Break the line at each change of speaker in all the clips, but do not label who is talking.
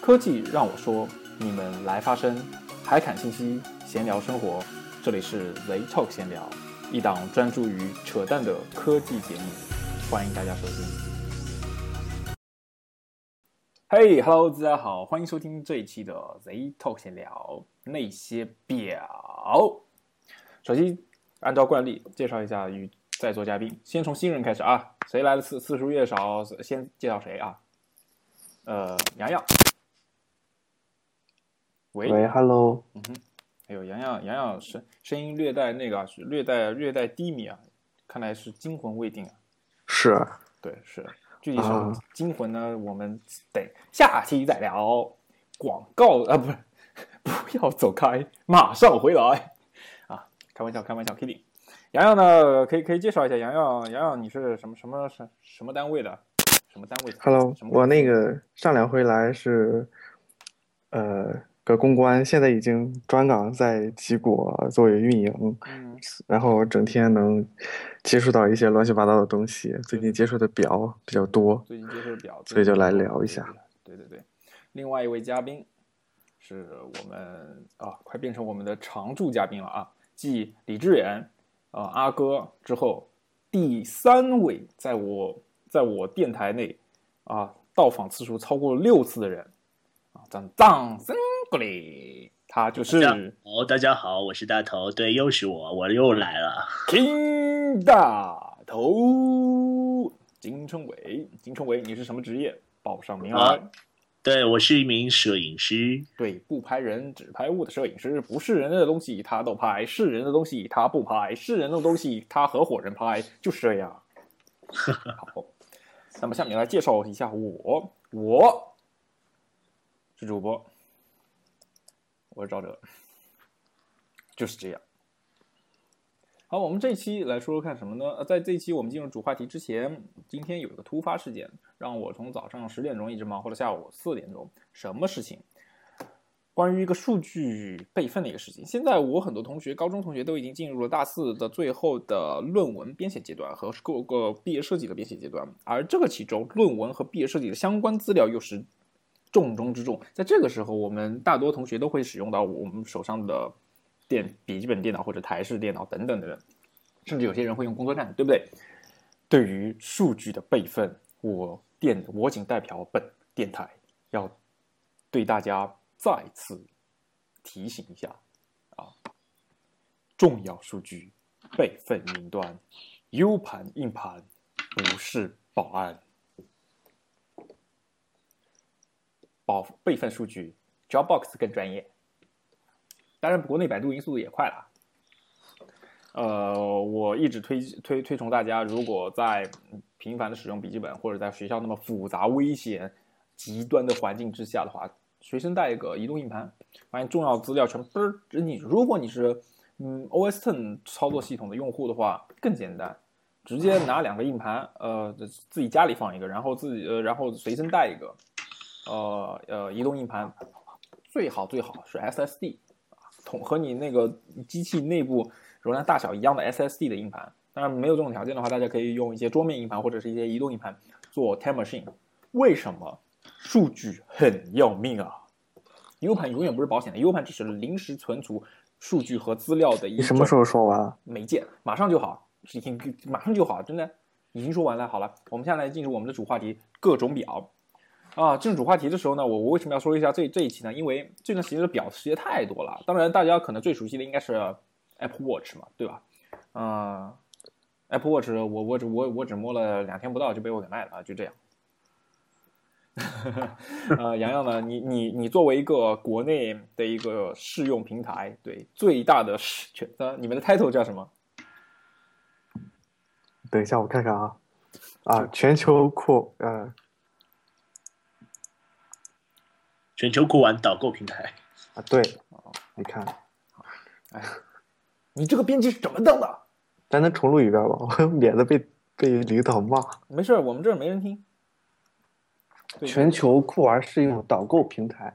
科技让我说，你们来发声，海侃信息，闲聊生活，这里是 Z Talk 闲聊，一档专注于扯淡的科技节目，欢迎大家收听。嘿、h e l l o 大家好，欢迎收听这一期的 Z Talk 闲聊那些表。首先，按照惯例介绍一下与在座嘉宾，先从新人开始啊，谁来的次次数越少，先介绍谁啊？呃，洋洋。喂，
喂，Hello，
嗯哼，哎呦，洋洋，洋洋声声音略带那个略带略带低迷啊，看来是惊魂未定啊。
是
对，是具体什
啊
么惊魂呢？我们得下期再聊。广告啊，不是，不要走开，马上回来啊！开玩笑，开玩笑，Kitty。洋洋呢，可以可以介绍一下洋洋，洋洋你是什么什么什什么单位的？什么单位的
，Hello，我那个上两回来是，呃，个公关，现在已经转岗在吉果作为运营，
嗯
然后整天能接触到一些乱七八糟的东西，最近接触的表比较多，
最近接触的表，
所以就来聊一下。
对对对，另外一位嘉宾是我们啊，快变成我们的常驻嘉宾了啊，继李志远、啊阿哥之后，第三位在我在我电台内啊到访次数超过六次的人啊，掌掌声他就是
大家好，大家好，我是大头，对，又是我，我又来了。
金大头金春伟，金春伟，你是什么职业？报上名来。
啊对我是一名摄影师，
对，不拍人只拍物的摄影师，不是人的东西他都拍，是人的东西他不拍，是人的东西他合伙人拍，就是这样。好，那么下面来介绍一下我，我是主播，我是赵哲，就是这样。好，我们这一期来说说看什么呢？呃，在这一期我们进入主话题之前，今天有一个突发事件，让我从早上十点钟一直忙活到下午四点钟。什么事情？关于一个数据备份的一个事情。现在我很多同学，高中同学都已经进入了大四的最后的论文编写阶段和各个毕业设计的编写阶段，而这个其中论文和毕业设计的相关资料又是重中之重。在这个时候，我们大多同学都会使用到我们手上的电笔记本电脑或者台式电脑等等的，甚至有些人会用工作站，对不对？对于数据的备份，我电我仅代表本电台要对大家再次提醒一下啊，重要数据备份云端，U 盘硬盘不是保安，保备份数据 Dropbox 更专业。当然，国内百度云速度也快了。呃，我一直推推推崇大家，如果在频繁的使用笔记本或者在学校那么复杂、危险、极端的环境之下的话，随身带一个移动硬盘，发现重要资料全嘣扔进去。如果你是嗯 OS Ten 操作系统的用户的话，更简单，直接拿两个硬盘，呃，自己家里放一个，然后自己呃，然后随身带一个，呃呃，移动硬盘，最好最好是 SSD。同和你那个机器内部容量大小一样的 SSD 的硬盘。当然没有这种条件的话，大家可以用一些桌面硬盘或者是一些移动硬盘做 time machine。为什么？数据很要命啊！U 盘永远不是保险的，U 盘只是临时存储数据和资料的一
你什么时候说完？
没见，马上就好，已经马上就好，真的已经说完了。好了，我们现在来进入我们的主话题——各种表。啊，进入主话题的时候呢，我我为什么要说一下这这一期呢？因为这段时间的表实在太多了。当然，大家可能最熟悉的应该是 Apple Watch 嘛，对吧？嗯、a p p l e Watch 我我只我我只摸了两天不到就被我给卖了啊，就这样。呃，洋洋呢，你你你作为一个国内的一个试用平台，对最大的试权，呃，你们的 title 叫什么？
等一下，我看看啊，啊，全球扩呃
全球酷玩导购平台。
啊，对，你看，
哎，你这个编辑是怎么当的？
咱能重录一遍吗？我 免得被被领导骂。
没事，我们这儿没人听。
全球酷玩适用导购平台，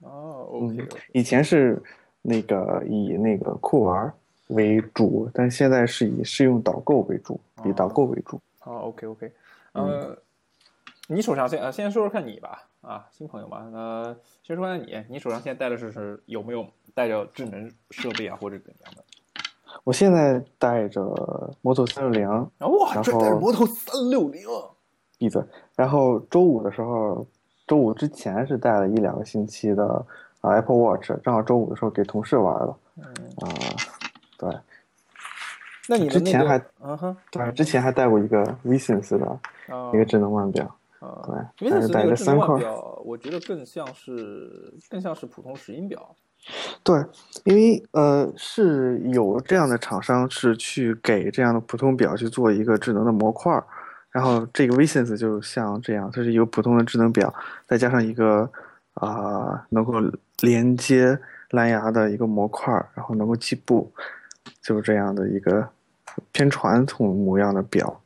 哦
嗯
，OK，
以前是那个以那个酷玩为主，但现在是以适用导购为主，以导购为主。
好，OK OK，呃，你手上现呃，先说说看你吧，啊，新朋友嘛。呃先说下你，你手上现在带的是是有没有带着智能设备啊，或者怎样的？
我现在带着 Moto 三六零，
啊哇，
然后
这带着摩托三六零，
闭嘴。然后周五的时候，周五之前是带了一两个星期的啊 Apple Watch，正好周五的时候给同事玩了
嗯，
啊。对
那你那个
之前还，
嗯哼，
对，之前还带过一个 Visense 的
啊
一个智能腕表，
啊，
对但是带
因为那个
三块
腕表，我觉得更像是更像是普通石英表。
对，因为呃是有这样的厂商是去给这样的普通表去做一个智能的模块儿，然后这个 Visense 就像这样，它是一个普通的智能表，再加上一个啊、能够连接蓝牙的一个模块儿，然后能够计步，就是这样的一个偏传统模样的表。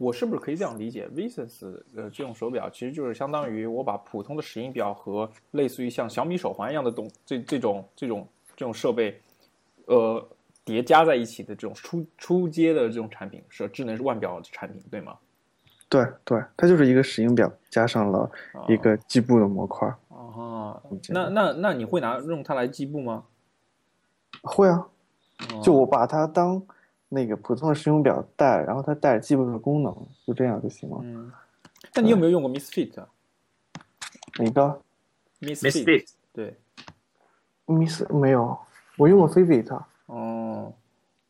我是不是可以这样理解？Visense 呃这种手表其实就是相当于我把普通的石英表和类似于像小米手环一样的东这这种这种这种设备，呃叠加在一起的这种出出街的这种产品是智能腕表产品，对吗？
对对，它就是一个石英表加上了一个计步的模块儿。
啊，
这
那那那你会拿用它来计步吗？
会啊，
哦
就我把它当那个普通的石英表带，然后它带着计步的功能，就这样就行了。
嗯，那你有没有用过 Misfit？
哪个
？Misfit
对
，Miss 没有，我用过 Fitbit，
哦，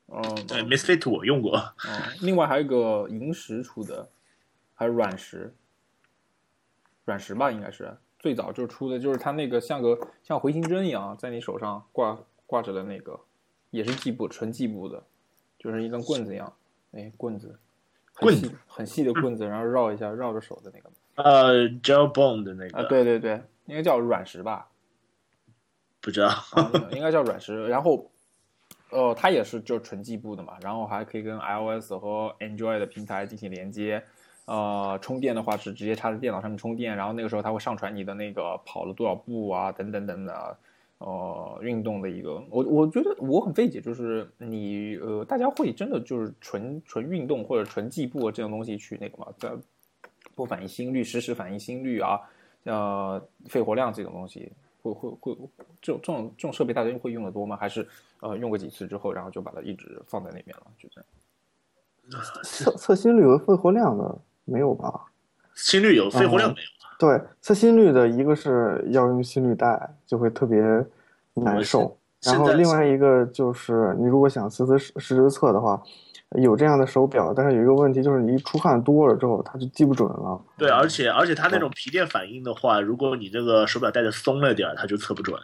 哦，
对 Misfit 我用过，
哦，另外还有一个银石出的，还有软石，软石吧，应该是最早就出的，就是它那个像个像回形针一样，在你手上挂挂着的那个，也是计步，纯计步的，就是一根棍子一样，哎，棍子，很
棍
细很细的棍子，然后绕一下绕着手的那个，
呃，Gel Bone 的那个，
啊，对对对，应该叫软石吧，
不知道，
啊，应该叫软石。然后，呃，它也是就是纯计步的嘛，然后还可以跟 iOS 和 Android 的平台进行连接。呃，充电的话是直接插在电脑上面充电，然后那个时候它会上传你的那个跑了多少步啊，等等等等的，呃，运动的一个。我我觉得我很费解，就是你呃，大家会真的就是纯纯运动或者纯计步这种东西去那个吗？在不反映心率，实时反映心率啊，呃，肺活量这种东西，会会会这种这种这种设备大家会用的多吗？还是呃用过几次之后，然后就把它一直放在那边了？就这样。
测测心率和肺活量的没有吧？
心率有，肺活量
哦
没有。
对，测心率的一个是要用心率带，就会特别难受。然后另外一个就是，你如果想实时实时测的话，有这样的手表，但是有一个问题就是，你一出汗多了之后，它就记不准了。
对，而且而且它那种皮电反应的话，如果你这个手表戴的松了点儿，它就测不准。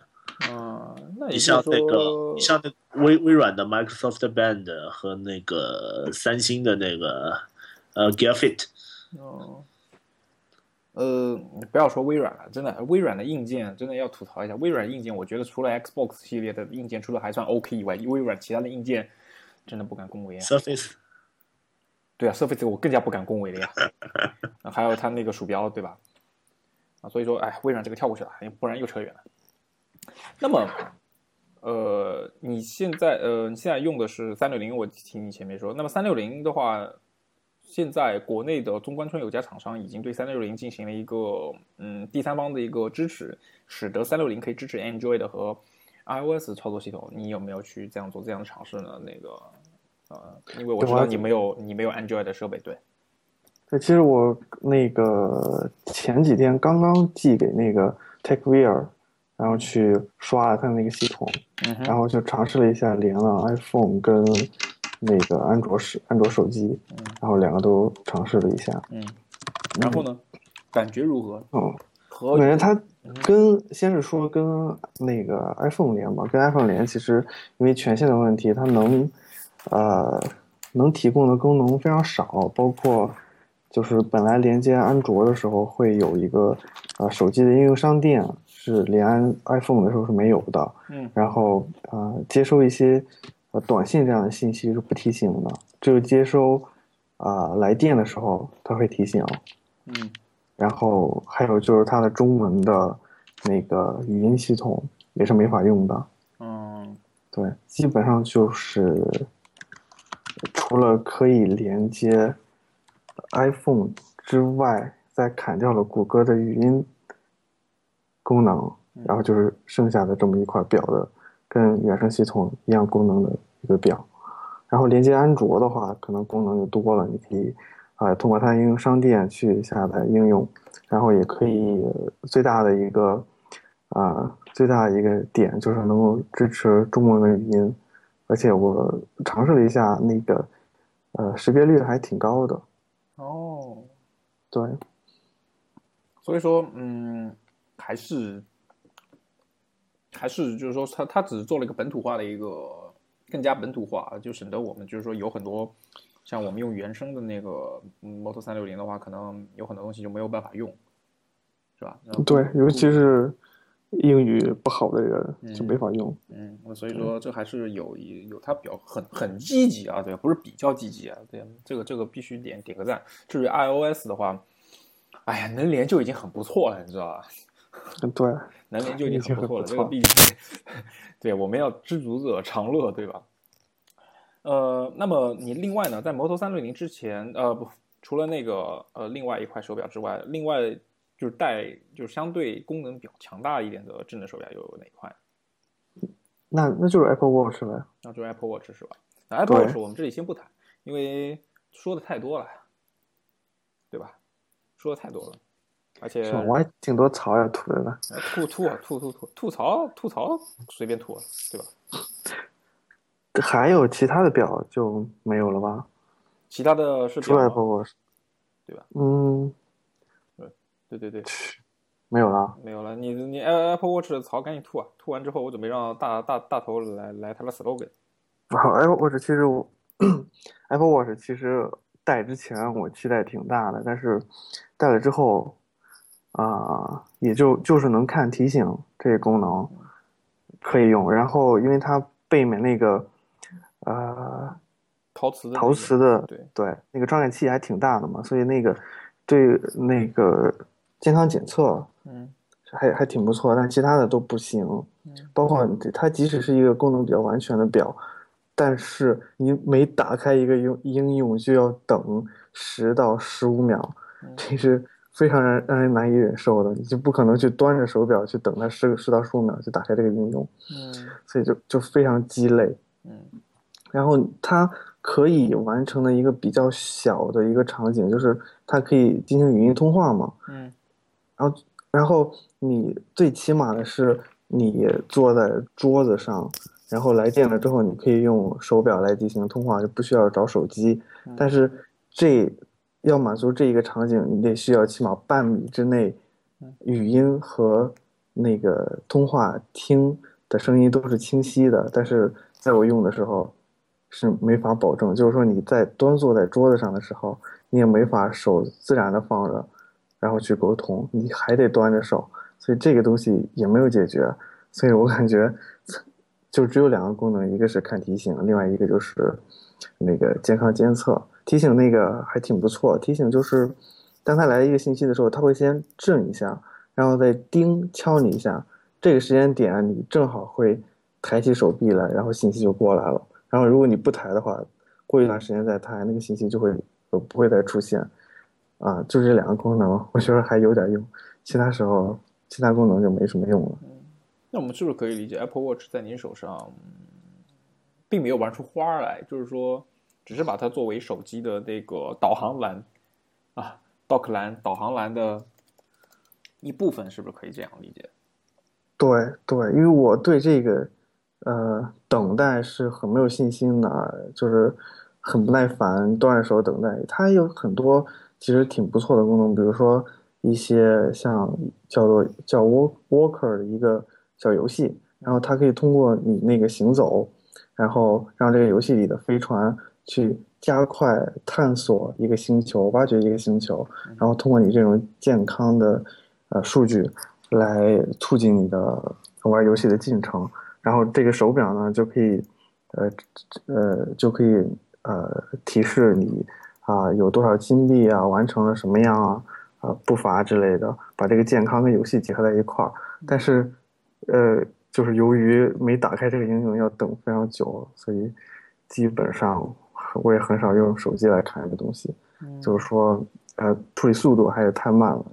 嗯，那
你像那个，你像那个微微软的 Microsoft Band 和那个三星的那个呃 Gear Fit，
哦，呃，不要说微软了，真的，微软的硬件真的要吐槽一下。微软硬件，我觉得除了 Xbox 系列的硬件出的还算 OK 以外，微软其他的硬件真的不敢恭维啊。
Surface，
对啊，Surface 我更加不敢恭维了呀。啊还有它那个鼠标，对吧？啊，所以说，哎，微软这个跳过去了，不然又扯远了。那么，呃，你现在呃，你现在用的是三六零，我听你前面说。那么三六零的话，现在国内的中关村有家厂商已经对三六零进行了一个嗯第三方的一个支持，使得三六零可以支持 Android 和 iOS 操作系统。你有没有去这样做这样的尝试呢？那个呃，因为我知道你没有你没有 Android 的设备，对。
对，其实我那个前几天刚刚寄给那个 TechWear，然后去刷了它那个系统，
嗯，
然后就尝试了一下连了 iPhone 跟那个安卓手安卓手机，然后两个都尝试了一下，
嗯，然后呢，感觉如何？
嗯，我感觉它跟先是说跟那个 iPhone 连吧，跟 iPhone 连，其实因为权限的问题，它能呃能提供的功能非常少，包括就是本来连接安卓的时候会有一个呃手机的应用商店是连 iPhone 的时候是没有的，
嗯。
然后呃接收一些呃短信这样的信息是不提醒的，只有接收啊、来电的时候它会提醒。
嗯
然后还有就是它的中文的那个语音系统也是没法用的。
嗯
对，基本上就是除了可以连接 iPhone 之外，再砍掉了谷歌的语音功能，然后就是剩下的这么一块表的，跟原生系统一样功能的一个表。然后连接安卓的话，可能功能就多了，你可以啊通过它的应用商店去下载应用，然后也可以最大的一个啊最大的一个点就是能够支持中文的语音，而且我尝试了一下那个呃识别率还挺高的。
哦，
对，
所以说嗯还是还是就是说它它只是做了一个本土化的一个。更加本土化，就省得我们就是说有很多，像我们用原生的那个 Moto 三六零的话，可能有很多东西就没有办法用，是吧？
对，尤其是英语不好的人就没法用。
嗯，所以说这还是有有它比较很很积极啊，对，不是比较积极啊，对，这个这个必须点点个赞。至于 iOS 的话，哎呀，能连就已经很不错了，你知道吧？
对，
能连就已经很不错了。这个毕竟，对，我们要知足者常乐，对吧？呃，那么你另外呢，在摩托三六零之前，呃，不，除了那个呃，另外一块手表之外，另外就是带就是相对功能比较强大一点的智能手表有哪一块？
那那就是 Apple Watch 了，
那就是 Apple Watch 是吧？那 Apple Watch 我们这里先不谈，因为说的太多了，对吧？说的太多了。而且
我还挺多槽要吐的呢，
吐吐啊吐吐吐吐槽吐槽随便吐，对吧？
还有其他的表就没有了吧？
其他的是
除了 Apple Watch，
对吧？
嗯，
对对对对，
没有了，
没有了。你你 Apple Watch 的槽赶紧吐啊！吐完之后，我准备让大大大头来来他的 slogan。
好，Apple Watch 其实我 Apple Watch 其实戴之前我期待挺大的，但是戴了之后。啊，也就就是能看提醒这个功能可以用，然后因为它背面那个呃
陶瓷
陶瓷的
对
对那个传感器还挺大的嘛，所以那个对那个健康检测
嗯
还还挺不错，但其他的都不行，包括它即使是一个功能比较完全的表，但是你每打开一个用应用就要等十到十五秒，这是。非常让让人难以忍受的，你就不可能去端着手表去等它十十到十五秒去打开这个应用，
嗯，
所以就就非常鸡肋，
嗯，
然后它可以完成的一个比较小的一个场景，就是它可以进行语音通话嘛，
嗯，
然后然后你最起码的是你坐在桌子上，然后来电了之后，你可以用手表来进行通话，就不需要找手机，但是这。要满足这一个场景，你得需要起码半米之内，语音和那个通话听的声音都是清晰的。但是在我用的时候是没法保证，就是说你在端坐在桌子上的时候，你也没法手自然的放着，然后去沟通，你还得端着手，所以这个东西也没有解决。所以我感觉就只有两个功能，一个是看提醒，另外一个就是那个健康监测。提醒那个还挺不错，提醒就是，当他来一个信息的时候，他会先震一下，然后再叮敲你一下，这个时间点你正好会抬起手臂来，然后信息就过来了。然后如果你不抬的话，过一段时间再抬，那个信息就会不会再出现。啊，就这两个功能，我觉得还有点用，其他时候其他功能就没什么用了。
那我们是不是可以理解，Apple Watch 在您手上并没有玩出花来，就是说？只是把它作为手机的那个导航栏啊，dock 栏、导航栏的一部分，是不是可以这样理解？
对对，因为我对这个呃等待是很没有信心的，就是很不耐烦，端着手等待。它有很多其实挺不错的功能，比如说一些像叫做叫 walk walker 的一个小游戏，然后它可以通过你那个行走，然后让这个游戏里的飞船。去加快探索一个星球，挖掘一个星球，然后通过你这种健康的呃数据来促进你的玩游戏的进程。然后这个手表呢就可以呃呃就可以呃提示你啊有多少金币啊，完成了什么样啊啊步伐之类的，把这个健康跟游戏结合在一块儿。但是呃就是由于没打开这个应用要等非常久，所以基本上。我也很少用手机来看这个东西，就是说，呃，处理速度还是太慢了。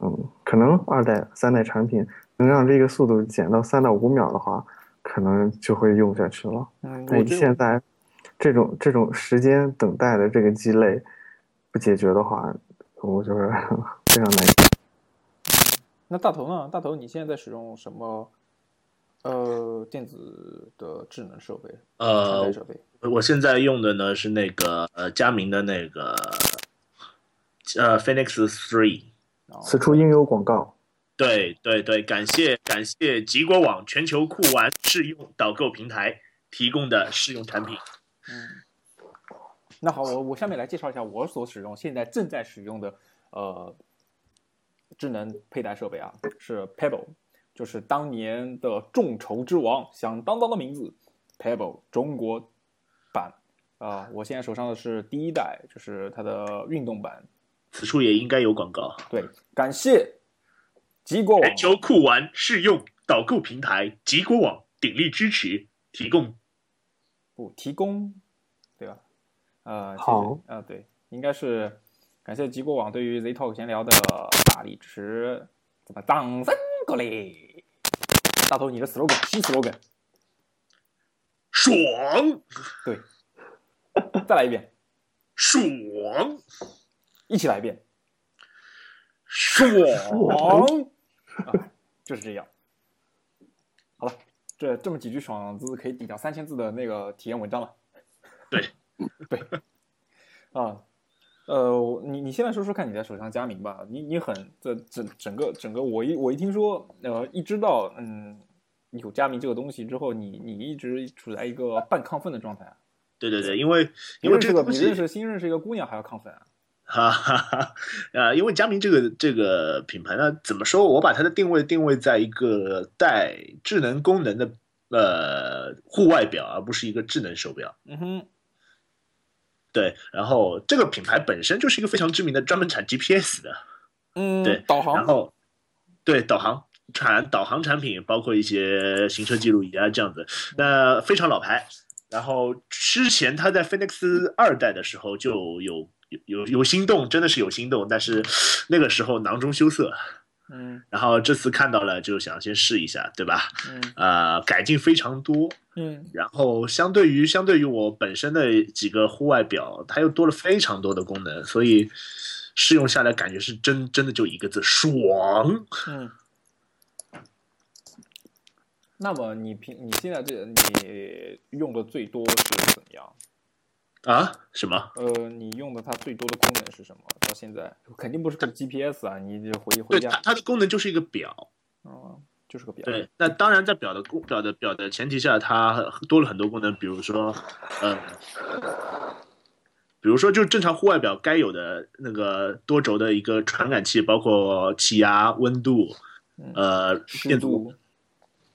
嗯，可能二代、三代产品能让这个速度减到三到五秒的话，可能就会用下去了。
嗯，
但
我
现在这种这种时间等待的这个鸡肋不解决的话，我就是 非常难。
那大头呢？大头，你现在在使用什么呃电子的智能设备、
呃，
设备？
我现在用的呢是那个呃佳明的那个呃 Phoenix Three。
此处应有广告。
对对对，感谢感谢极果网全球酷玩试用导购平台提供的试用产品。
嗯，那好，我我下面来介绍一下我所使用、现在正在使用的呃智能佩戴设备啊，是 Pebble，就是当年的众筹之王，响当当的名字 Pebble 中国版啊、我现在手上的是第一代，就是它的运动版。
此处也应该有广告。
对，感谢极果网
全球酷玩试用导购平台极果网鼎力支持，提供
不提供，对吧？呃，谢谢
好
啊、对，应该是感谢极果网对于 Z Talk 闲聊的大力支持，怎么掌声鼓励？大头，你的 slogan 新 slogan，
爽。
对，再来一遍，
爽。
一起来一遍，爽。啊，就是这样。好了，这这么几句爽字可以抵掉三千字的那个体验文章了。
对，
对，啊，呃，你你现在说说看你在手上佳明吧，你你很这整整个整个，我一我一听说，呃，一知道嗯有佳明这个东西之后，你你一直处在一个半亢奋的状态啊，
对对对，因为因为这个
比认识新认识一个姑娘还要亢奋啊。
哈哈哈，呃，因为佳明这个这个品牌呢，怎么说？我把它的定位定位在一个带智能功能的呃户外表，而不是一个智能手表。
嗯哼，
对，然后这个品牌本身就是一个非常知名的，专门产 GPS 的。
嗯，
对
导航，
然后对导航产导航产品，包括一些行车记录仪啊这样子，那非常老牌。然后之前他在 Phoenix 二代的时候就有有有有心动，真的是有心动，但是那个时候囊中羞涩。
嗯
然后这次看到了，就想先试一下，对吧？
嗯
呃，改进非常多。
嗯
然后相对于相对于我本身的几个户外表，它又多了非常多的功能，所以试用下来感觉是真真的就一个字爽。
嗯。那么你平你现在这你用的最多是怎么样？
啊？什么？
呃，你用的它最多的功能是什么？到现在肯定不是个 GPS 啊，你就回回
对
家
它，它的功能就是一个表。
嗯，就是个表。
对，那当然在表的功表的表的前提下，它多了很多功能，比如说，呃，比如说就正常户外表该有的那个多轴的一个传感器，包括气压、温度，
嗯
呃，电阻、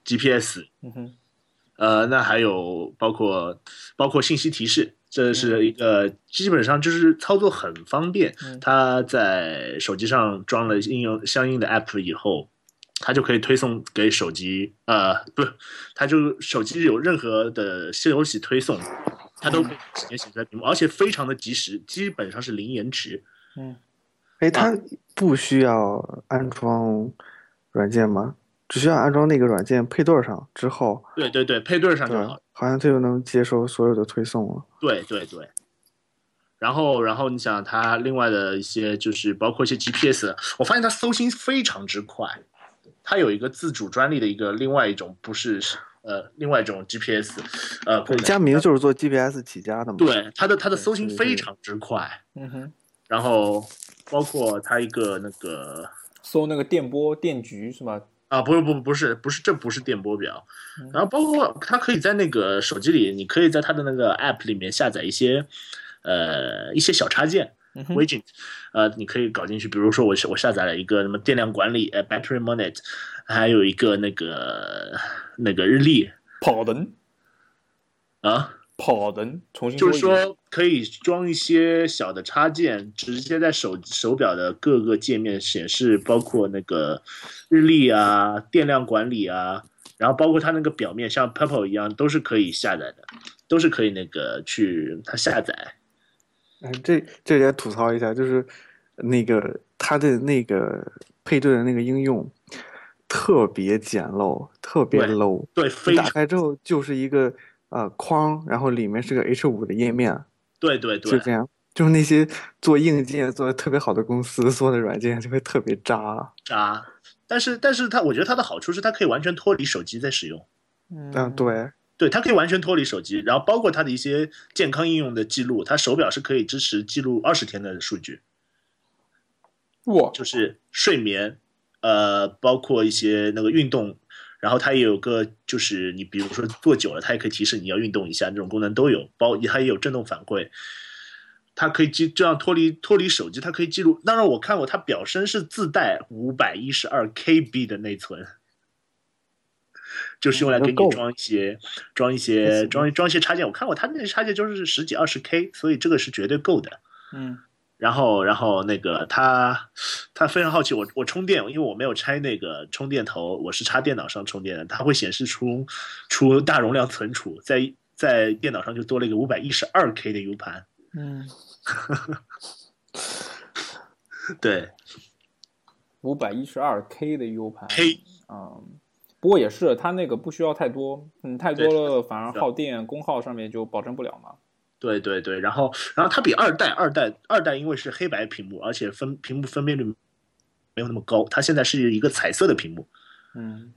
GPS，
嗯哼，
呃，那还有包括包括信息提示，这是一个基本上就是操作很方便。
嗯
它在手机上装了应用相应的 app 以后，它就可以推送给手机，呃，不，它就手机有任何的消息推送，它都可以直接显示在屏幕，而且非常的及时，基本上是零延迟。
嗯，
哎，它不需要安装软件吗？只需要安装那个软件配对上之后，
对对对，配对上就好。，
好像它就能接收所有的推送了。
对对对。然后，然后你想它另外的一些，就是包括一些 GPS，我发现它搜星非常之快。它有一个自主专利的一个另外一种，不是呃另外一种 GPS，呃。
佳明就是做 GPS 起家的嘛。
对它的它的搜新
对对
非常之快，
嗯哼，
然后包括它一个那个
搜那个电波电局是吧？
啊，不是不不是不是，这不是电波表
嗯，
然后包括它可以在那个手机里，你可以在它的那个 App 里面下载一些呃一些小插件
嗯哼
，widget，呃，你可以搞进去，比如说我我下载了一个什么电量管理，呃，battery monitor，还有一个那个那个日历。
跑灯，
啊，
跑灯，重新
就是，说可以装一些小的插件，直接在手手表的各个界面显示，包括那个日历啊、电量管理啊，然后包括它那个表面像 Purple 一样，都是可以下载的，都是可以那个去它下载。
哎，这这也吐槽一下，就是那个它的那个配对的那个应用特别简陋，特别
对
low。
对，
你
非常
打开之后就是一个呃框，然后里面是个 H 五的页面，
对对对
就这样。就是那些做硬件做的特别好的公司做的软件就会特别渣。
渣。但是但是它，我觉得它的好处是它可以完全脱离手机在使用。
嗯，对，
对，它可以完全脱离手机，然后包括它的一些健康应用的记录，它手表是可以支持记录二十天的数据，
哇，
就是睡眠，呃，包括一些那个运动，然后它也有个就是你比如说坐久了，它也可以提示你要运动一下，这种功能都有，包它也有震动反馈，它可以记这样脱离脱离手机，它可以记录。当然我看过它表身是自带五百一十二 KB 的内存。就是用来给你装一些、装一些、装装一些插件。我看过它那些插件就是十几二十 K，所以这个是绝对够的。
嗯
然后，然后那个他，他非常好奇我我充电，因为我没有拆那个充电头，我是插电脑上充电的，它会显示出出大容量存储，在在电脑上就多了一个五百一十二 K 的 U 盘。
嗯，
对
五百一十二 K 的 U 盘
，K
嗯，不过也是，它那个不需要太多，嗯，太多了反而耗电，功耗上面就保证不了嘛。
对对对，然后然后它比二代二代二代因为是黑白屏幕，而且分屏幕分辨率没有那么高，它现在是一个彩色的屏幕。
嗯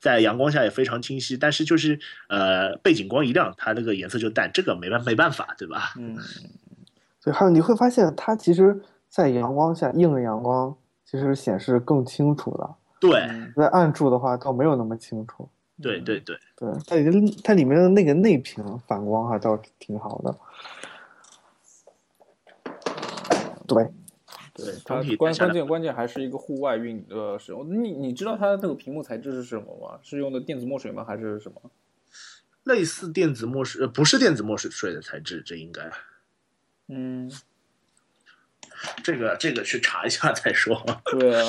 在阳光下也非常清晰，但是就是呃背景光一亮，它那个颜色就淡，这个没办没办法，对吧？
嗯
所以还有你会发现它其实，在阳光下映着阳光其实显示更清楚的，
对
嗯
在暗处的话倒没有那么清楚。
对对对，
对，它里面它里面的那个内屏反光还倒挺好的。对，
对，它关关键关键还是一个户外运呃使用。你你知道它那个屏幕材质是什么吗？是用的电子墨水吗？还是什么？
类似电子墨水，呃，不是电子墨水水的材质，这应该
嗯，
这个这个去查一下再说。
对啊，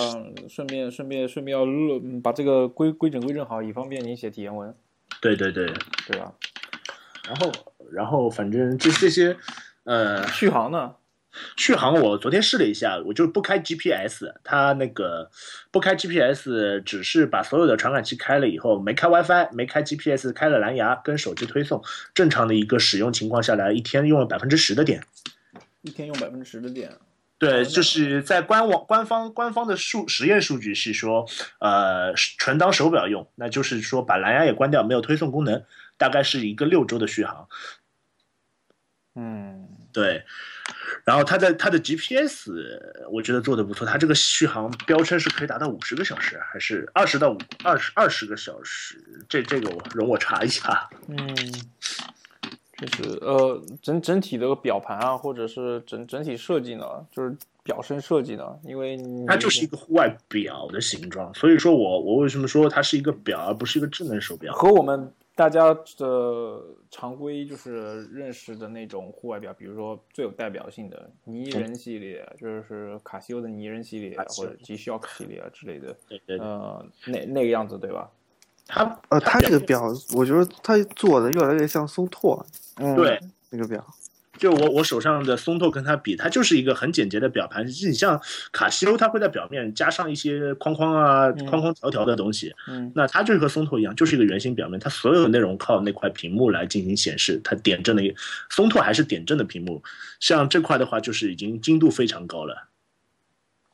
顺便顺便顺便要录嗯把这个规规整规整好，以方便您写体验文，
对对对，
对吧？
然后然后反正这这些呃
续航呢？
续航我昨天试了一下，我就不开 GPS，它那个不开 GPS，只是把所有的传感器开了以后，没开 WiFi，没开 GPS，开了蓝牙跟手机推送，正常的一个使用情况下来，一天用了百分之十的电。
一天用百分之十的电。
对，就是在官网官方官方的数实验数据是说，呃，纯当手表用，那就是说把蓝牙也关掉，没有推送功能，大概是一个六周的续航。
嗯
对，然后它的它的 GPS 我觉得做的不错，它这个续航标称是可以达到五十个小时，还是二十到五二十二十个小时？这这个我容我查一下。
嗯，就是呃整整体的表盘啊，或者是整整体设计呢，就是表身设计呢，因为
它就是一个户外表的形状，所以说我我为什么说它是一个表而不是一个智能手表？
和我们大家的常规就是认识的那种户外表，比如说最有代表性的泥人系列，就是卡西欧的泥人系列或者 G Shock 系列啊之类的，
对对对，
呃，那那个样子对吧？
它
呃，它这个表，我觉得它做的越来越像松拓
嗯，
对，
那个表。
就我我手上的松拓跟它比，它就是一个很简洁的表盘。你像卡西欧，它会在表面加上一些框框啊、
嗯
框框条条的东西。
嗯
那它就是和松拓一样，就是一个圆形表面，它所有的内容靠那块屏幕来进行显示。它点阵的一松拓还是点阵的屏幕，像这块的话，就是已经精度非常高了。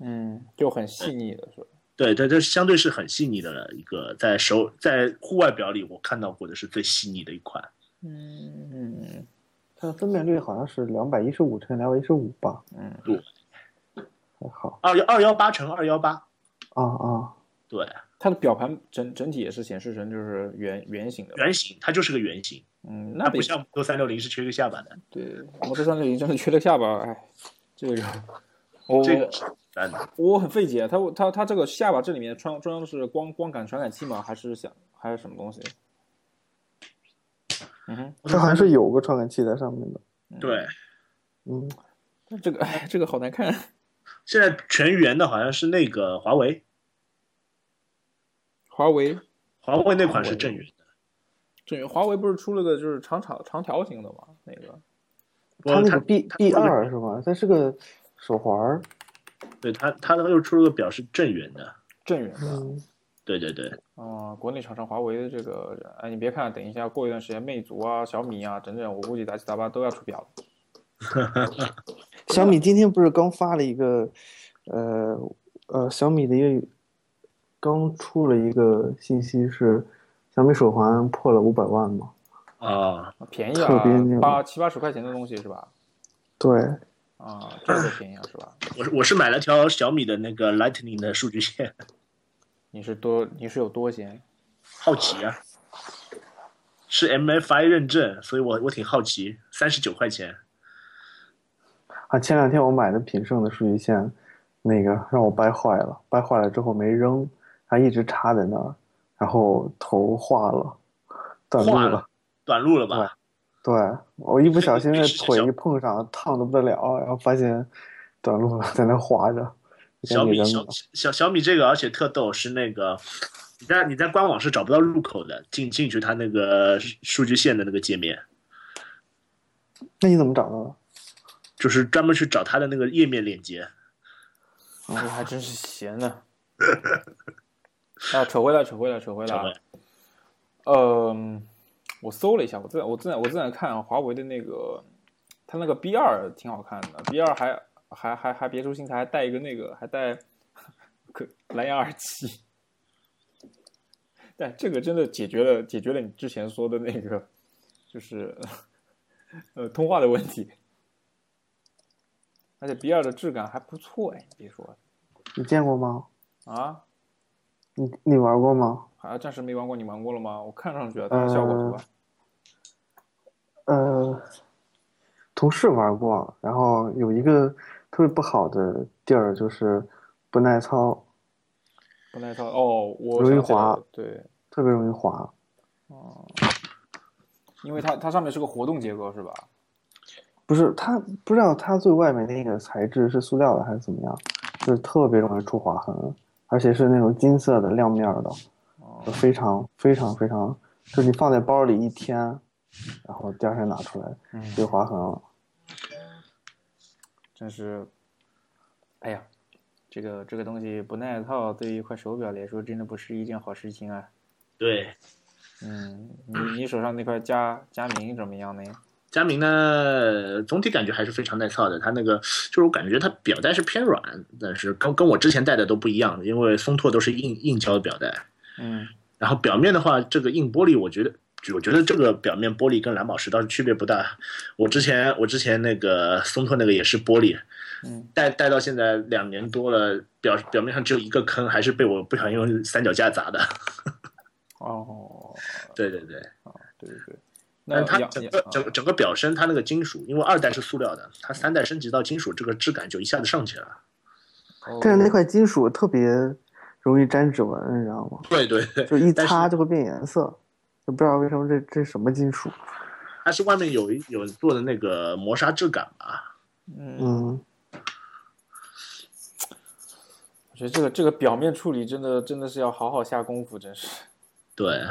嗯，就很细腻的是吧？
对对，这相对是很细腻的了一个，在手在户外表里我看到过的是最细腻的一款。
嗯。嗯
它的分辨率好像是两百一十五乘两百一十五吧，
嗯。对。
还好。
二幺二幺八乘二幺八，
啊啊。
对，
它的表盘整整体也是显示成就是圆圆形的，
圆形，它就是个圆形，
嗯，那
不像摩托三六零是缺个下巴的。
对摩托三六零真的缺了下巴，哎，这个我
这个
我很费解，它它它这个下巴这里面装装的是光光感传感器吗？还是想还是什么东西？嗯哼，
它好像是有个传感器在上面的。
对，
嗯，
这个哎这个好难看。
现在全员的好像是那个华为，
华为
华为那款是正圆的。
这华为不是出了个就是长长长条形的吗？那个
它那个 B B 二是吧？它是个手环儿，
对它它又出了个表是正圆的，
正圆的。
嗯，
对对对，
啊、国内厂商华为的这个，哎，你别看，等一下过一段时间，魅族啊、小米啊等等，我估计杂七杂八都要出表了。
小米今天不是刚发了一个，呃呃，小米的一个刚出了一个信息是，小米手环破了五百万嘛？
啊，
便宜啊，八七八十块钱的东西是吧？
对，
啊，这么便宜啊，是吧？
我是我是买了条小米的那个 Lightning 的数据线，
你是多，你是有多闲？
好奇啊，是 MFI 认证，所以我我挺好奇，三十九块钱，
啊，前两天我买的品胜的数据线，那个让我掰坏了，掰坏了之后没扔，它一直插在那儿，然后头化了，短路了
化了。短路了吧？
对我一不小心那腿一碰上，烫的不得了，然后发现短路了，在那滑着，
小米小。小小米这个，而且特逗是那个，你在你在官网是找不到入口的，进进去它那个数据线的那个界面，
那你怎么找到的？
就是专门去找它的那个页面链接。
这还真是闲呢。啊，扯回来，扯回来，扯回来嗯，我搜了一下，我正我正在我正在看华为的那个，它那个 B 二挺好看的，B 二还还还还别出心裁，还带一个那个，还带可蓝牙耳机。但这个真的解决了解决了你之前说的那个，就是呃通话的问题。而且 B 二的质感还不错哎，你别说
你见过吗？
啊，
你你玩过吗？
啊暂时没玩过，你玩过了吗？我看上去啊，它的效果图啊，
呃，同事玩过，然后有一个特别不好的地儿就是不耐操，
不耐操哦，我
容易滑
对，
特别容易滑。
哦因为它它上面是个活动结构是吧？
不是它不知道它最外面那个材质是塑料的还是怎么样，就是特别容易出划痕，而且是那种金色的亮面的，
哦
就非常非常非常，就是你放在包里一天，然后第二天拿出来
嗯，
就划痕了。
真是，哎呀，这个这个东西不耐操，对于一块手表来说，真的不是一件好事情啊。
对，
嗯，你你手上那块佳佳明怎么样呢？
佳明呢，总体感觉还是非常耐操的。它那个就是我感觉它表带是偏软，但是跟跟我之前戴的都不一样，因为松拓都是硬硬胶的表带。
嗯，
然后表面的话，这个硬玻璃，我觉得，我觉得这个表面玻璃跟蓝宝石倒是区别不大。我之前我之前那个松拓那个也是玻璃，
嗯，
戴戴到现在两年多了，表表面上只有一个坑，还是被我不小心用三脚架砸的。
哦，
对对对，
对对对，
那它整个整整个表身，它那个金属，因为二代是塑料的，它三代升级到金属，这个质感就一下子上去了。
哦
但是那块金属特别容易沾指纹，你知道吗？
对对对，
就一擦就会变颜色，就不知道为什么这这什么金属。
它是外面有一有做的那个磨砂质感吧？
嗯，
嗯，
我觉得这个这个表面处理真的真的是要好好下功夫，真是，
对，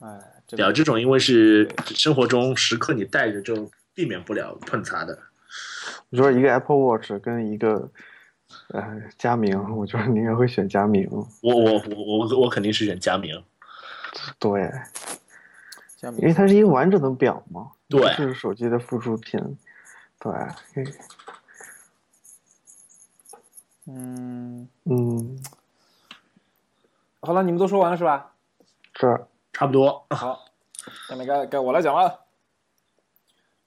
哎，这个
表这种因为是生活中时刻你带着就避免不了碰擦的。
我觉得一个 Apple Watch 跟一个呃佳明，我觉得你应该会选佳明。
我我我我我肯定是选佳明。
对，因为它是一个完整的表嘛，
对
就是手机的附属品。对，
嗯，
嗯，
好了，你们都说完了是吧？
是
差不多，
好，下面该该我来讲了。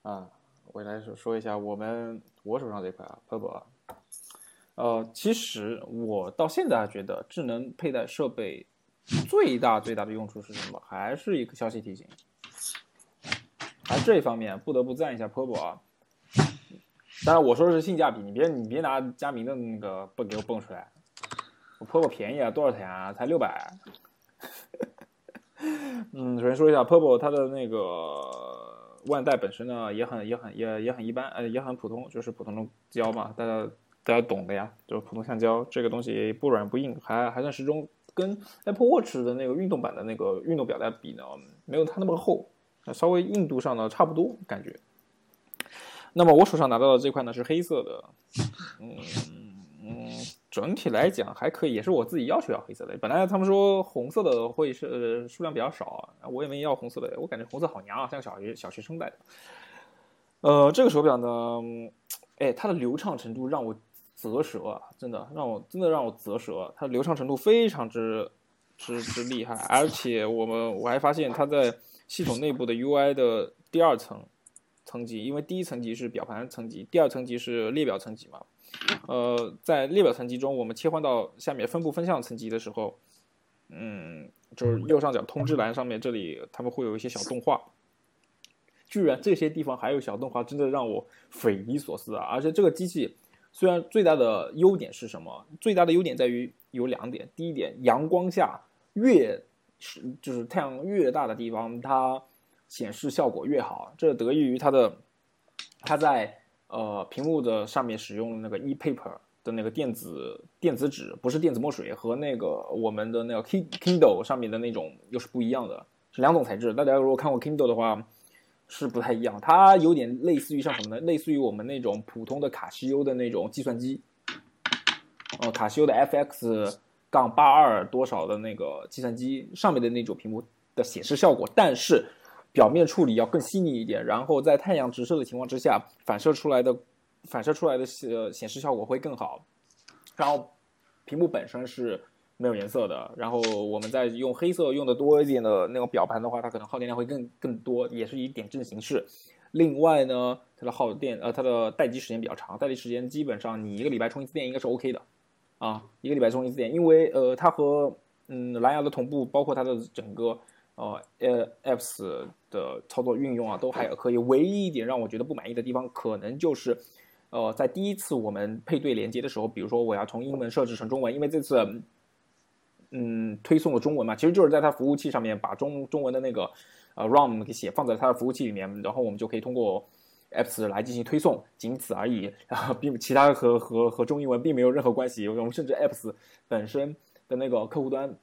啊，我来说说一下我们我手上这块啊，Purple 啊。呃，其实我到现在还觉得智能佩戴设备最大最大的用处是什么？还是一个消息提醒。而这一方面不得不赞一下 Purple 啊。当然我说的是性价比，你别你别拿佳明的那个蹦给我蹦出来。我 Purple 便宜啊，多少钱啊？才六百。嗯，首先说一下 Purple 它的那个腕带本身呢，也很也很也也很一般，呃，也很普通，就是普通的胶嘛，大家大家懂的呀，就是普通橡胶，这个东西不软不硬，还还算适中，跟 Apple Watch 的那个运动版的那个运动表带比呢，没有它那么厚，稍微硬度上呢差不多感觉。那么我手上拿到的这块呢是黑色的，嗯嗯整体来讲还可以，也是我自己要求要黑色的。本来他们说红色的会是、呃数量比较少，我也没要红色的。我感觉红色好娘啊，像小学小学生戴的。呃，这个手表呢，哎，它的流畅程度让我啧舌啊，真的让我真的让我啧舌。它流畅程度非常之之之厉害，而且我们我还发现它在系统内部的 UI 的第二层层级，因为第一层级是表盘层级，第二层级是列表层级嘛。呃，在列表层级中，我们切换到下面分布分项层级的时候，嗯，就是右上角通知栏上面这里，他们会有一些小动画。居然这些地方还有小动画，真的让我匪夷所思啊！而且这个机器虽然最大的优点是什么？最大的优点在于有两点。第一点，阳光下越是就是太阳越大的地方，它显示效果越好。这得益于它的它在呃屏幕的上面使用那个 e-paper 的那个电子电子纸，不是电子墨水，和那个我们的那个 Ki- Kindle 上面的那种又是不一样的，是两种材质。大家如果看过 Kindle 的话，是不太一样，它有点类似于像什么呢？类似于我们那种普通的卡西欧的那种计算机，呃，卡西欧的 FX 杠八二多少的那个计算机上面的那种屏幕的显示效果，但是表面处理要更细腻一点，然后在太阳直射的情况之下，反射出来的反射出来的呃显示效果会更好。然后屏幕本身是没有颜色的，然后我们再用黑色用的多一点的那种表盘的话，它可能耗电量会更更多，也是以点阵形式。另外呢，它的耗电呃它的待机时间比较长，待机时间基本上你一个礼拜充一次电应该是 OK 的，啊，一个礼拜充一次电，因为呃它和嗯蓝牙的同步，包括它的整个呃呃 apps 的操作运用啊，都还可以。唯一一点让我觉得不满意的地方，可能就是呃在第一次我们配对连接的时候，比如说我要从英文设置成中文，因为这次嗯推送了中文嘛，其实就是在它服务器上面把中中文的那个呃 ROM 给写放在它的服务器里面，然后我们就可以通过 apps 来进行推送，仅此而已。然后并其他和和和中英文并没有任何关系。我们甚至 apps 本身的那个客户端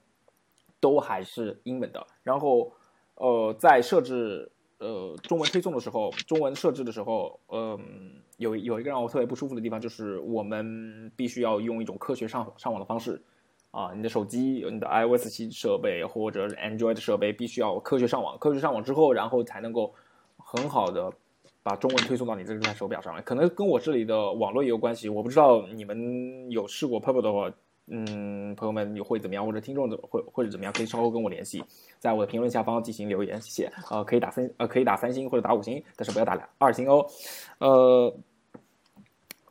都还是英文的。然后呃，在设置呃中文推送的时候，中文设置的时候，嗯、有有一个让我特别不舒服的地方，就是我们必须要用一种科学上上网的方式。啊，你的手机、你的 iOS 系设备或者 Android 设备必须要科学上网，科学上网之后，然后才能够很好的把中文推送到你这台手表上来。可能跟我这里的网络也有关系，我不知道你们有试过 Purple 的话，嗯，朋友们你会怎么样，或者听众怎会或者怎么样，可以稍后跟我联系，在我的评论下方进行留言，谢谢。呃，可以打三呃可以打三星或者打五星，但是不要打两二星哦。呃。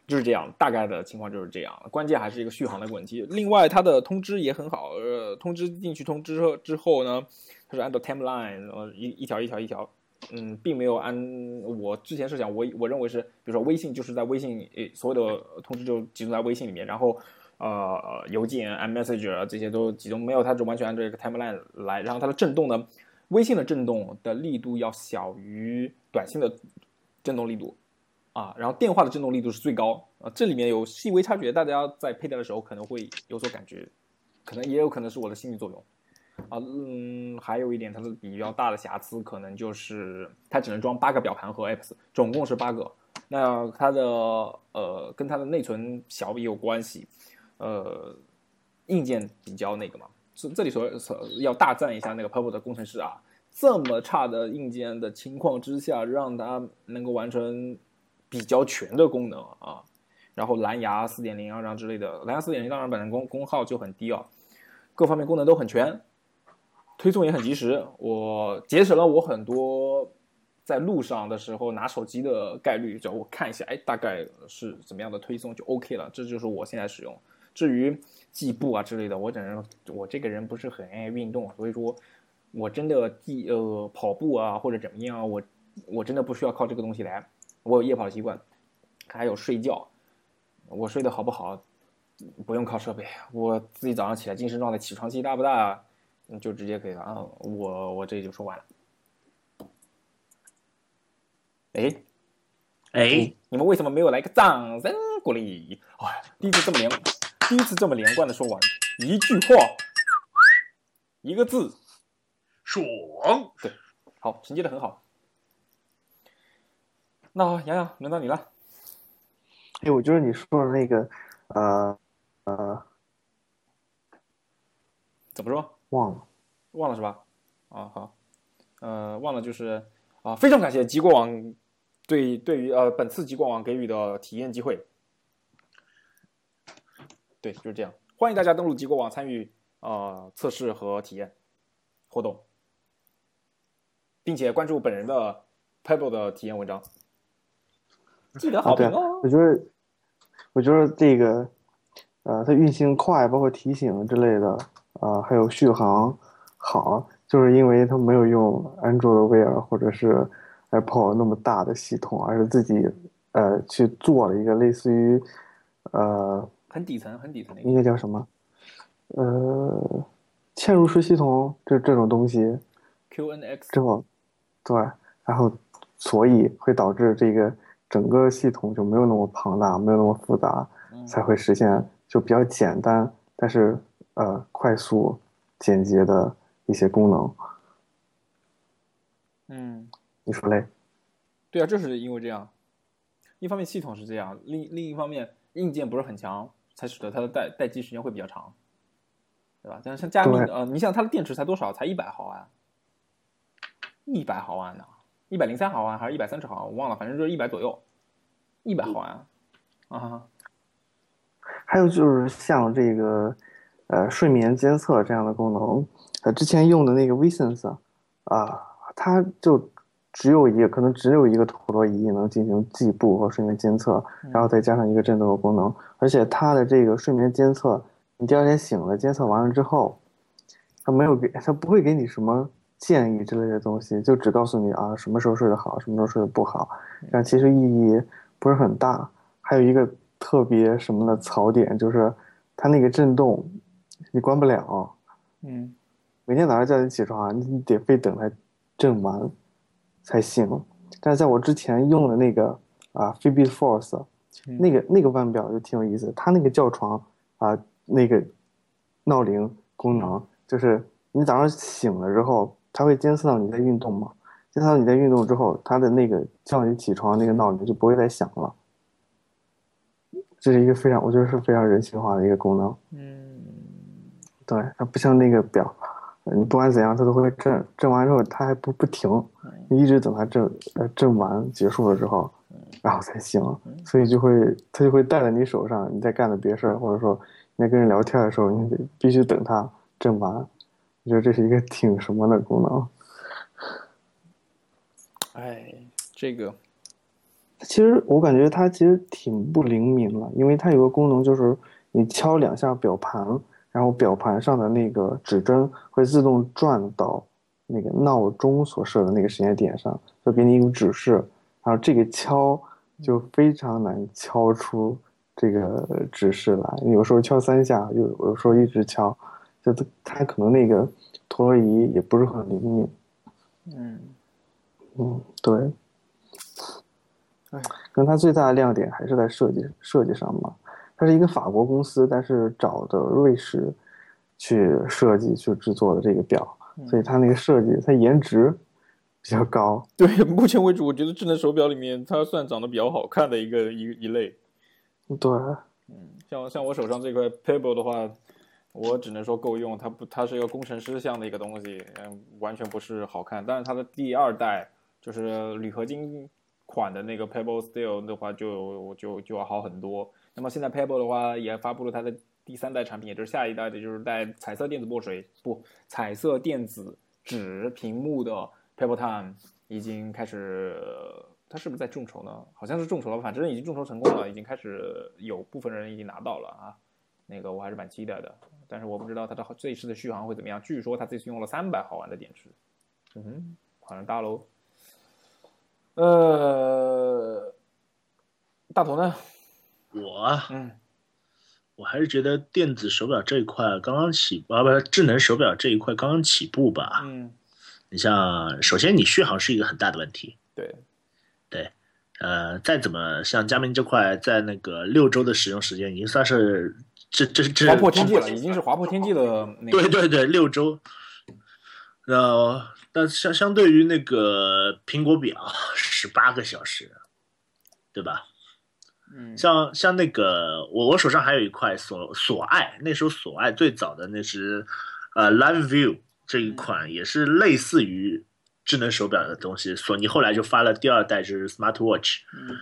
就是这样，大概的情况就是这样。关键还是一个续航的问题。另外，它的通知也很好，呃，通知进去通知之后呢，它是按照 timeline，呃，一一条一条一条，嗯，并没有按我之前是想我我认为是，比如说微信就是在微信，诶，所有的通知就集中在微信里面，然后呃，邮件、iMessage 啊这些都集中，没有，它就完全按照这个 timeline 来。然后它的震动呢，微信的震动的力度要小于短信的震动力度。啊，然后电话的震动力度是最高啊，这里面有细微差距，大家在佩戴的时候可能会有所感觉，可能也有可能是我的心理作用啊。嗯，还有一点它的比较大的瑕疵，可能就是它只能装八个表盘和 apps，总共是八个。那它的呃跟它的内存小也有关系，呃，硬件比较那个嘛。这这里说要大赞一下那个 Purple 的工程师啊，这么差的硬件的情况之下，让它能够完成。比较全的功能啊，然后蓝牙四点零啊，然后之类的，蓝牙四点零当然本身功功耗就很低啊，各方面功能都很全，推送也很及时，我节省了我很多在路上的时候拿手机的概率，只要我看一下，哎，大概是怎么样的推送就 OK 了，这就是我现在使用。至于计步啊之类的，我整人我这个人不是很爱运动，所以说我真的计呃跑步啊或者怎么样，我我真的不需要靠这个东西来。我有夜跑的习惯，还有睡觉，我睡得好不好，不用靠设备，我自己早上起来精神状态、起床气大不大，就直接可以了啊！我我这就说完了。哎
哎，
你们为什么没有来个掌声鼓励？哎，第一次这么连，第一次这么连贯的说完一句话，一个字，
爽。
对，好，承接的很好。那好洋洋，轮到你了。
哎，我就是你说的那个，呃，呃，
怎么说？
忘了。
忘了是吧？啊，好，呃，忘了就是啊，非常感谢极过网对对于呃本次极过网给予的体验机会。对，就是这样。欢迎大家登录极过网参与呃测试和体验活动，并且关注本人的 Pebble 的体验文章。记得好评哦。
我觉得，我觉得这个呃，它运行快，包括提醒之类的啊，还有续航好，就是因为它没有用 Android Wear 或者是 Apple 那么大的系统，而是自己呃去做了一个类似于呃。
很底层，很底层的，
应该叫什么？呃，嵌入式系统这这种东西
，QNX
之后，对，然后所以会导致这个整个系统就没有那么庞大，没有那么复杂，才会实现就比较简单，但是呃快速简洁的一些功能。
嗯，
你说嘞？
对啊，就是因为这样，一方面系统是这样，另另一方面硬件不是很强。才使得它的待待机时间会比较长，对吧？像像加密呃，你像它的电池才多少？才一百毫安，一百毫安呢？一百零三毫安还是一百三十毫安？我忘了，反正就是一百左右，一百毫安啊。
还有就是像这个呃睡眠监测这样的功能，呃之前用的那个 Visense 啊，它就。只有一个可能只有一个陀螺仪能进行计步和睡眠监测，然后再加上一个震动的功能，而且它的这个睡眠监测，你第二天醒了监测完了之后，它没有给，它不会给你什么建议之类的东西，就只告诉你啊什么时候睡得好，什么时候睡得不好，但其实意义不是很大。还有一个特别什么的槽点就是，它那个震动你关不了，
嗯，
每天早上叫你起床，你得非等它震完。才行，但是在我之前用的那个啊，Fitbit Force，那个那个腕表就挺有意思。它那个叫床啊，那个闹铃功能，就是你早上醒了之后，它会监测到你在运动嘛？监测到你在运动之后，它的那个叫你起床那个闹铃就不会再响了。这是一个非常，我觉得是非常人性化的一个功能。
嗯，
对，它不像那个表。你不管怎样，它都会震，震完之后它还不不停，你一直等它震，呃，震完结束了之后，然后才行。所以就会，它就会戴在你手上，你在干的别事儿，或者说你在跟人聊天的时候，你得必须等它震完。我觉得这是一个挺什么的功能。
哎，这个，
其实我感觉它其实挺不灵敏了，因为它有个功能就是你敲两下表盘。然后表盘上的那个指针会自动转到那个闹钟所设的那个时间点上，就给你一个指示。然后这个敲就非常难敲出这个指示来，有时候敲三下，有有时候一直敲，就它它可能那个陀螺仪也不是很灵敏。
嗯
嗯，对。
哎，
可能它最大的亮点还是在设计设计上嘛。它是一个法国公司，但是找的瑞士去设计去制作的这个表，所以它那个设计它颜值比较高。
对，目前为止，我觉得智能手表里面它算长得比较好看的一个一一类。
对，
嗯，像像我手上这块 Pebble 的话，我只能说够用，它不，它是一个工程师像的一个东西，嗯，完全不是好看。但是它的第二代就是铝合金款的那个 Pebble Steel 的话，就就就要好很多。那么现在 Pebble 的话也发布了它的第三代产品，也就是下一代的，就是带彩色电子墨水不彩色电子纸屏幕的 Pebble Time 已经开始，它是不是在众筹呢？好像是众筹了，反正已经众筹成功了，已经开始有部分人已经拿到了啊。那个我还是蛮期待的，但是我不知道它的这次的续航会怎么样。据说它这次用了三百毫安的电池，嗯哼，好像大喽。呃，大头呢？
我，嗯，我还是觉得电子手表这一块刚刚起啊，不，智能手表这一块刚刚起步吧。
嗯，
你像，首先你续航是一个很大的问题。
对，
对，呃，再怎么像佳明这块，在那个六周的使用时间，已经算是这这这
划破天际了，已经是划破天际的 那
个。对对对，六周。呃，但相相对于那个苹果表，十八个小时，对吧？
嗯，
像像那个我我手上还有一块索索爱，那时候索爱最早的那只呃 Live View 这一款也是类似于智能手表的东西，索尼后来就发了第二代就是 Smart Watch，
嗯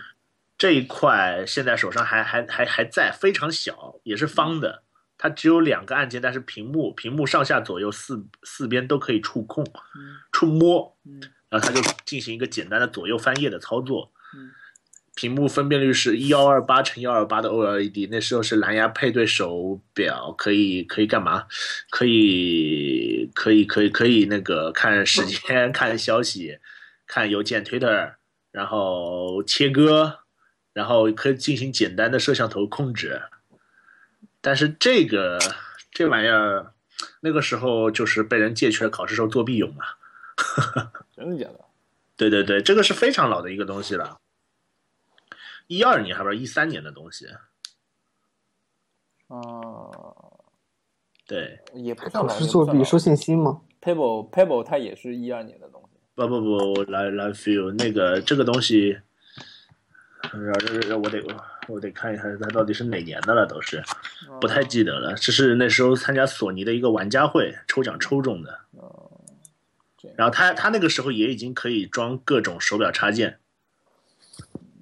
这一块现在手上还还还还在，非常小，也是方的，它只有两个按键，但是屏幕屏幕上下左右四四边都可以触控、
嗯
触摸，
嗯
然后它就进行一个简单的左右翻页的操作。
嗯
屏幕分辨率是一幺二八乘幺二八的 OLED，那时候是蓝牙配对手表，可以可以干嘛？可以可以可以可以那个看时间、看消息、看邮件、Twitter，然后切割，然后可以进行简单的摄像头控制。但是这个这玩意儿，那个时候就是被人借去了考试时候作弊用嘛。
真的假的？
对对对，这个是非常老的一个东西了，一二年还不是一三年的东西。
啊，
对，
也不算
考
老
试作弊收信息吗
？Pebble Pebble 它也是一二年的东西。
不不不，来来 feel 那个这个东西，呃，我得我得看一下它到底是哪年的了，都是不太记得了。这是那时候参加索尼的一个玩家会抽奖抽中的。
哦，
然后他他那个时候也已经可以装各种手表插件，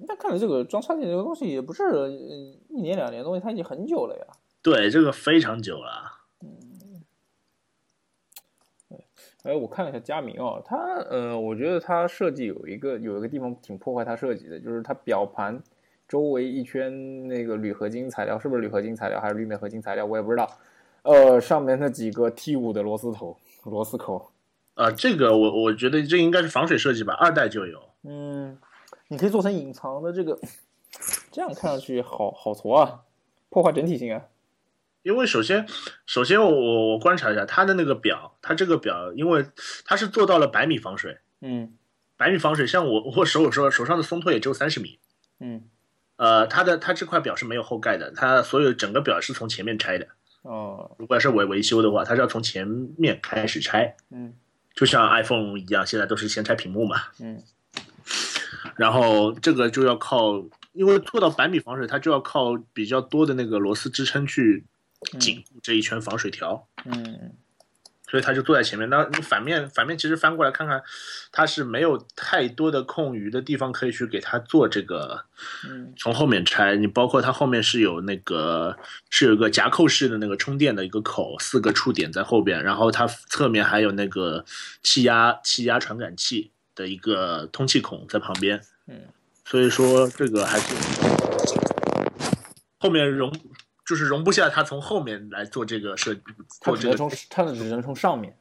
那看来这个装插件这个东西也不是呃一年两年的东西，它已经很久了呀。
对，这个非常久了。
哎，我看了一下佳明哦，它呃，我觉得它设计有一个有一个地方挺破坏它设计的，就是它表盘周围一圈那个铝合金材料，是不是铝合金材料还是铝镁合金材料，我也不知道。呃，上面那几个 T 五的螺丝头、螺丝口，
呃，这个我我觉得这应该是防水设计吧，二代就有。
嗯，你可以做成隐藏的这个，这样看上去好好挫啊，破坏整体性啊。
因为首先，首先我我我观察一下它的那个表，它这个表，因为它是做到了百米防水，
嗯。
百米防水，像我我手手手上的松拓也只有三十米，
嗯，
呃，它的它这块表是没有后盖的，它所有整个表是从前面拆的。
哦，
如果要是维维修的话，它是要从前面开始拆，
嗯。
就像 iPhone 一样，现在都是先拆屏幕嘛，
嗯。
然后这个就要靠，因为做到百米防水，它就要靠比较多的那个螺丝支撑去紧固这一圈防水条。
嗯
所以他就坐在前面。那你反面反面其实翻过来看看，它是没有太多的空余的地方可以去给它做这个
嗯
从后面拆。你包括它后面是有那个是有一个夹扣式的那个充电的一个口，四个触点在后边，然后它侧面还有那个气压气压传感器的一个通气孔在旁边。
嗯，
所以说这个还是后面容。就是容不下它从后面来做这个设做这个
它只能从它只能从上面。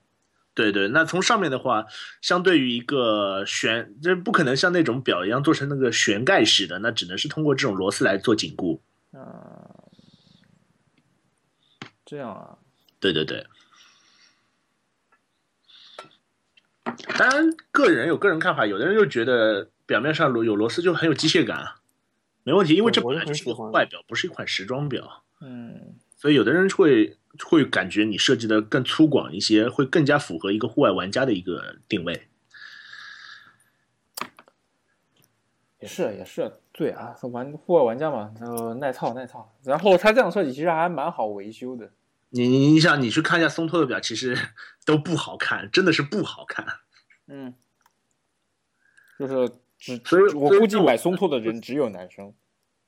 对对，那从上面的话，相对于一个悬，这不可能像那种表一样做成那个悬盖式的，那只能是通过这种螺丝来做紧固。
啊，这样啊，
对对对。当然，个人有个人看法，有的人就觉得表面上螺有螺丝就很有机械感啊，没问题，因为这
我
本来就是个
也很喜欢
外表，不是一款时装表，
嗯
所以有的人会会感觉你设计的更粗犷一些，会更加符合一个户外玩家的一个定位。
也是也是，对啊，玩户外玩家嘛，呃，耐操耐操。然后它这样设计其实还蛮好维修的。
你你你想，你去看一下松拓的表，其实都不好看，真的是不好看。
嗯，就是只
所以
我
所以我
估计买松拓的人只有男生。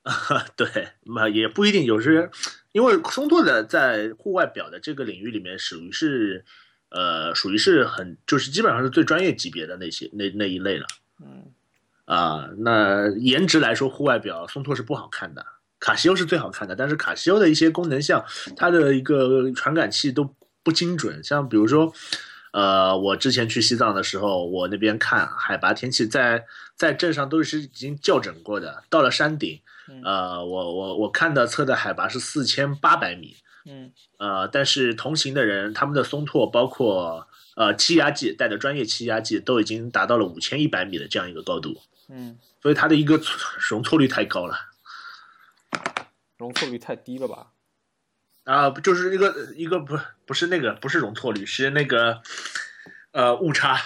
对，那也不一定，有时因为松拓的在户外表的这个领域里面，属于是呃，属于是很就是基本上是最专业级别的那些那那一类了
嗯
啊、那颜值来说，户外表松拓是不好看的，卡西欧是最好看的，但是卡西欧的一些功能项，它的一个传感器都不精准，像比如说。呃，我之前去西藏的时候，我那边看海拔天气在在镇上都是已经校准过的，到了山顶，
嗯
呃，我我我看的测的海拔是四千八百米，
嗯。
呃，但是同行的人他们的松拓包括呃气压计带的专业气压计都已经达到了五千一百米的这样一个高度，
嗯，
所以它的一个容错率太高了
容错率太低了吧？
啊、不就是一个一个不不是那个不是容错率，是那个呃误差，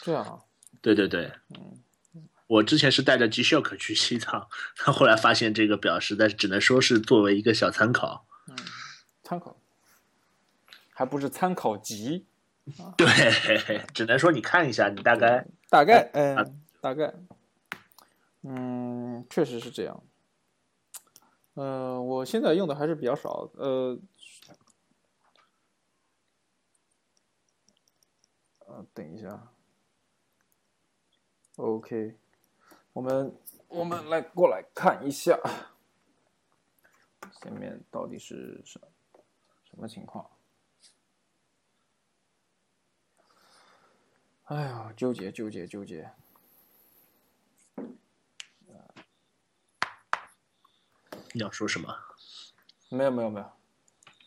这样啊，
对对对，我之前是带着 G-Shock 去西藏，但后来发现这个表实在只能说是作为一个小参考。
嗯，参考，还不是参考集，
对，只能说你看一下，你大概
大概，嗯，大概，嗯，确实是这样。呃，我现在用的还是比较少，呃，呃，等一下，OK，我们我们来过来看一下，下面到底是什什么情况？哎呀，纠结纠结纠结。
你要说什么？
没有没有没有，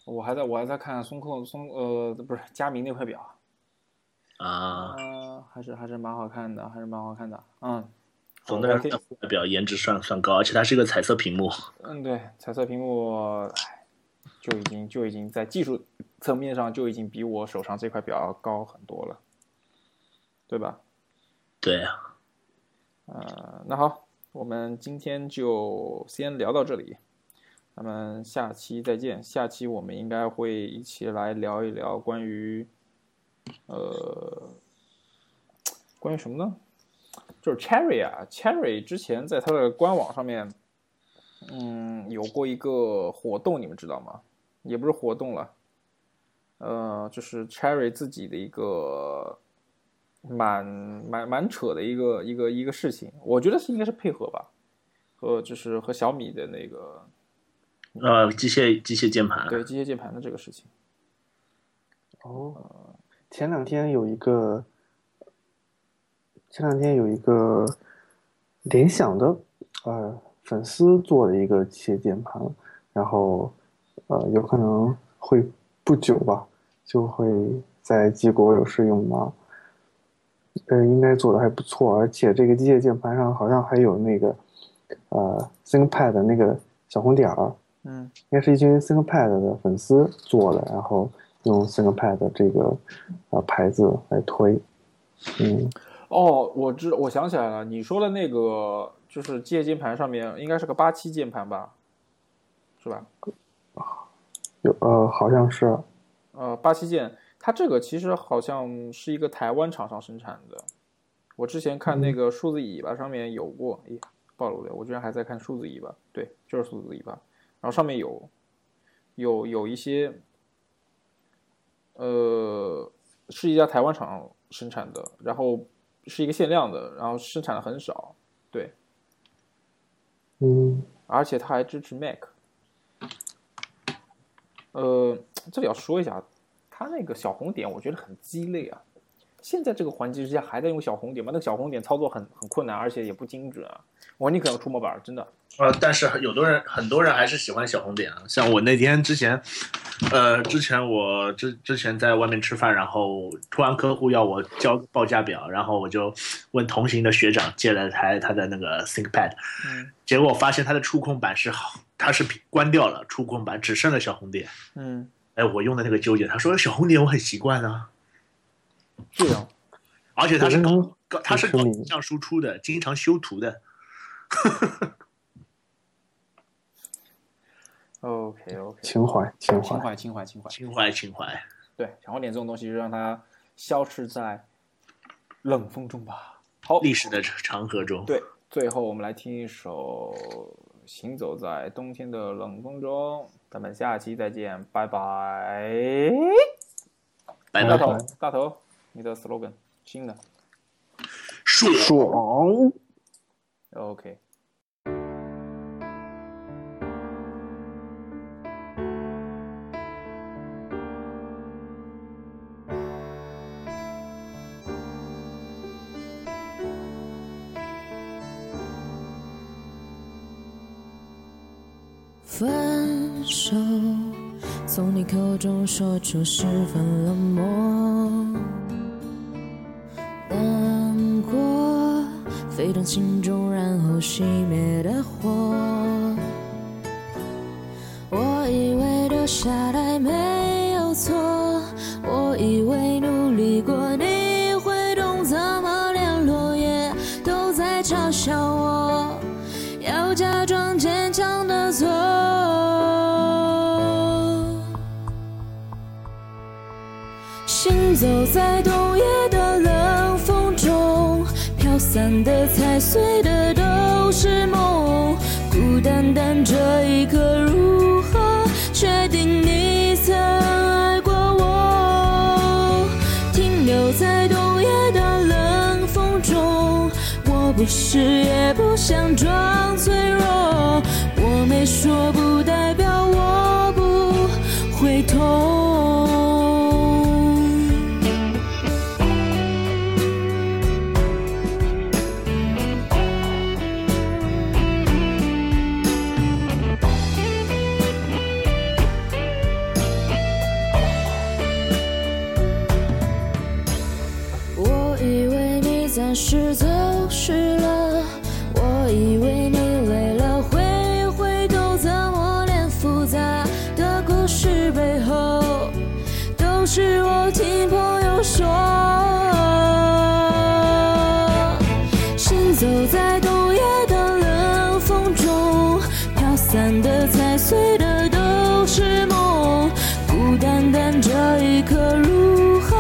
我还在我还在看松控松呃不是佳明那块表
啊，
呃还是还是蛮好看的，还是蛮好看的，嗯，
总的来说，外表颜值算算高，而且它是一个彩色屏幕。
嗯，对，彩色屏幕，唉，就已经就已经在技术层面上就已经比我手上这块表要高很多了，对吧？
对呀。
呃，那好。我们今天就先聊到这里，咱们下期再见。下期我们应该会一起来聊一聊关于，呃，关于什么呢？就是 Cherry 啊，Cherry 之前在它的官网上面，嗯，有过一个活动，你们知道吗？也不是活动了，呃，就是 Cherry 自己的一个。蛮蛮蛮扯的一个一个一个事情，我觉得是应该是配合吧，和就是和小米的那个，
呃，机械机械键盘，
对机械键盘的这个事情。
哦，前两天有一个，前两天有一个联想的呃粉丝做的一个机械键盘，然后呃有可能会不久吧就会在机国有试用吗？呃，应该做的还不错，而且这个机械键盘上好像还有那个，呃，ThinkPad 的那个小红点儿，
嗯，
应该是一群 ThinkPad 的粉丝做的，然后用 ThinkPad 这个呃牌子来推，嗯，
哦，我知，我想起来了，你说的那个就是机械键盘上面应该是个八七键盘吧，是吧？
有，呃，好像是，
呃，八七键。它这个其实好像是一个台湾厂商生产的，我之前看那个数字尾巴上面有过，诶，暴露了，我居然还在看数字尾巴，对，就是数字尾巴，然后上面有，有有一些，呃，是一家台湾厂生产的，然后是一个限量的，然后生产的很少，对，
嗯，
而且它还支持 Mac，呃，这里要说一下。它那个小红点，我觉得很鸡肋啊！现在这个环境之下还在用小红点吗？那个小红点操作很很困难，而且也不精准啊！我宁可用触摸板，真的。
呃，但是有的人很多人还是喜欢小红点啊。像我那天之前，呃，之前我之之前在外面吃饭，然后突然客户要我交报价表，然后我就问同行的学长借了台他的那个 ThinkPad，
嗯，
结果我发现他的触控板是好，他是关掉了触控板，只剩了小红点，
嗯。
哎，我用的那个纠结，他说小红点我很习惯啊，
对啊，
而且他是搞搞他是搞影像输出的，经常修图的。
OK OK，
情怀情
怀情
怀
情怀情怀
情怀情怀，
对小红点这种东西，就让它消失在冷风中吧。好，
历史的长河中。
对，最后我们来听一首《行走在冬天的冷风中》。咱们下期再见，拜拜。大头，大头，你的 slogan 新的，
爽。
OK。
口中说出十分冷漠，难过沸腾心中，然后熄灭的火。我以为留下的在冬夜的冷风中，飘散的、踩碎的都是梦。孤单单这一刻，如何确定你曾爱过我？停留在冬夜的冷风中，我不是也不想装这一刻，如何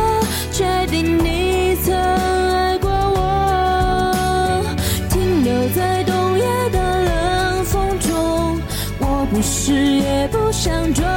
确定你曾爱过我？停留在冬夜的冷风中，我不是也不想装